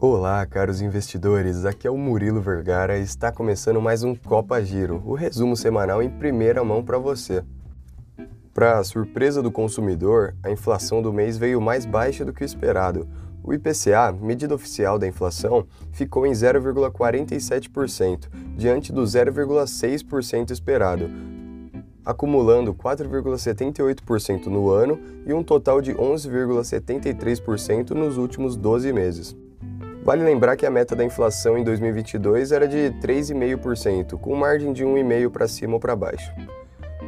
Olá, caros investidores. Aqui é o Murilo Vergara e está começando mais um Copa Giro, o resumo semanal em primeira mão para você. Para surpresa do consumidor, a inflação do mês veio mais baixa do que o esperado. O IPCA, medida oficial da inflação, ficou em 0,47%, diante do 0,6% esperado, acumulando 4,78% no ano e um total de 11,73% nos últimos 12 meses. Vale lembrar que a meta da inflação em 2022 era de 3,5%, com margem de 1,5% para cima ou para baixo.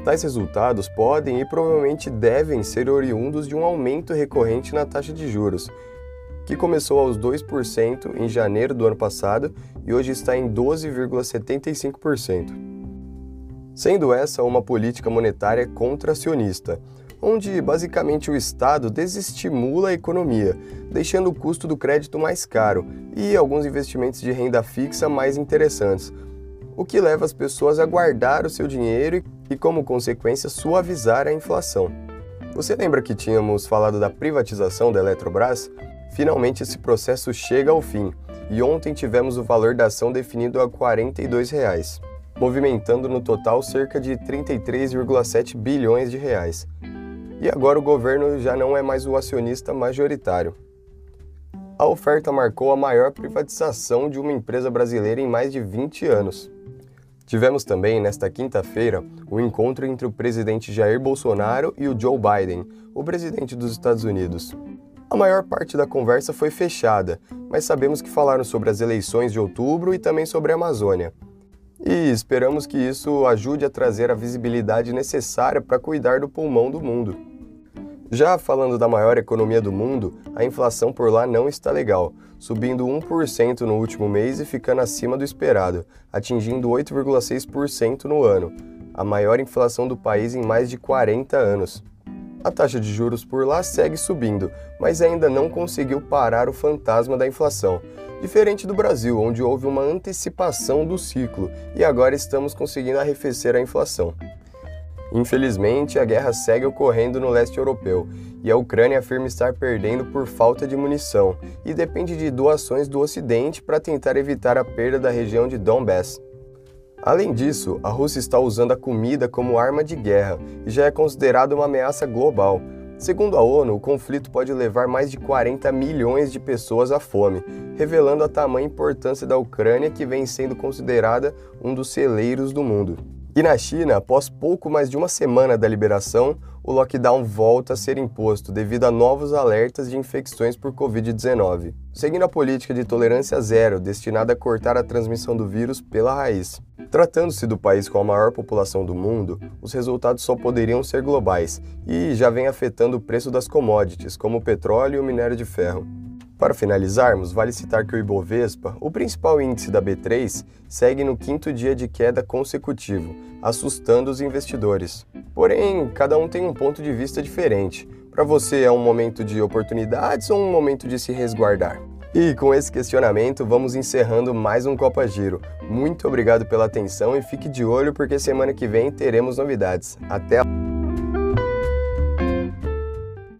Tais resultados podem e provavelmente devem ser oriundos de um aumento recorrente na taxa de juros, que começou aos 2% em janeiro do ano passado e hoje está em 12,75% sendo essa uma política monetária contracionista, onde basicamente o Estado desestimula a economia, deixando o custo do crédito mais caro e alguns investimentos de renda fixa mais interessantes, o que leva as pessoas a guardar o seu dinheiro e, como consequência, suavizar a inflação. Você lembra que tínhamos falado da privatização da Eletrobras? Finalmente esse processo chega ao fim e ontem tivemos o valor da ação definido a R$ 42. Reais movimentando no total cerca de 33,7 bilhões de reais. E agora o governo já não é mais o acionista majoritário. A oferta marcou a maior privatização de uma empresa brasileira em mais de 20 anos. Tivemos também, nesta quinta-feira, o um encontro entre o presidente Jair Bolsonaro e o Joe Biden, o presidente dos Estados Unidos. A maior parte da conversa foi fechada, mas sabemos que falaram sobre as eleições de outubro e também sobre a Amazônia e esperamos que isso ajude a trazer a visibilidade necessária para cuidar do pulmão do mundo. Já falando da maior economia do mundo, a inflação por lá não está legal, subindo 1% no último mês e ficando acima do esperado, atingindo 8,6% no ano, a maior inflação do país em mais de 40 anos. A taxa de juros por lá segue subindo, mas ainda não conseguiu parar o fantasma da inflação, Diferente do Brasil, onde houve uma antecipação do ciclo e agora estamos conseguindo arrefecer a inflação. Infelizmente, a guerra segue ocorrendo no leste europeu e a Ucrânia afirma estar perdendo por falta de munição e depende de doações do Ocidente para tentar evitar a perda da região de Donbass. Além disso, a Rússia está usando a comida como arma de guerra e já é considerada uma ameaça global, Segundo a ONU, o conflito pode levar mais de 40 milhões de pessoas à fome, revelando a tamanha importância da Ucrânia, que vem sendo considerada um dos celeiros do mundo. E na China, após pouco mais de uma semana da liberação, o lockdown volta a ser imposto devido a novos alertas de infecções por Covid-19, seguindo a política de tolerância zero destinada a cortar a transmissão do vírus pela raiz. Tratando-se do país com a maior população do mundo, os resultados só poderiam ser globais e já vem afetando o preço das commodities, como o petróleo e o minério de ferro. Para finalizarmos, vale citar que o Ibovespa, o principal índice da B3, segue no quinto dia de queda consecutivo, assustando os investidores. Porém, cada um tem um ponto de vista diferente. Para você é um momento de oportunidades ou um momento de se resguardar? E com esse questionamento, vamos encerrando mais um Copa Giro. Muito obrigado pela atenção e fique de olho porque semana que vem teremos novidades. Até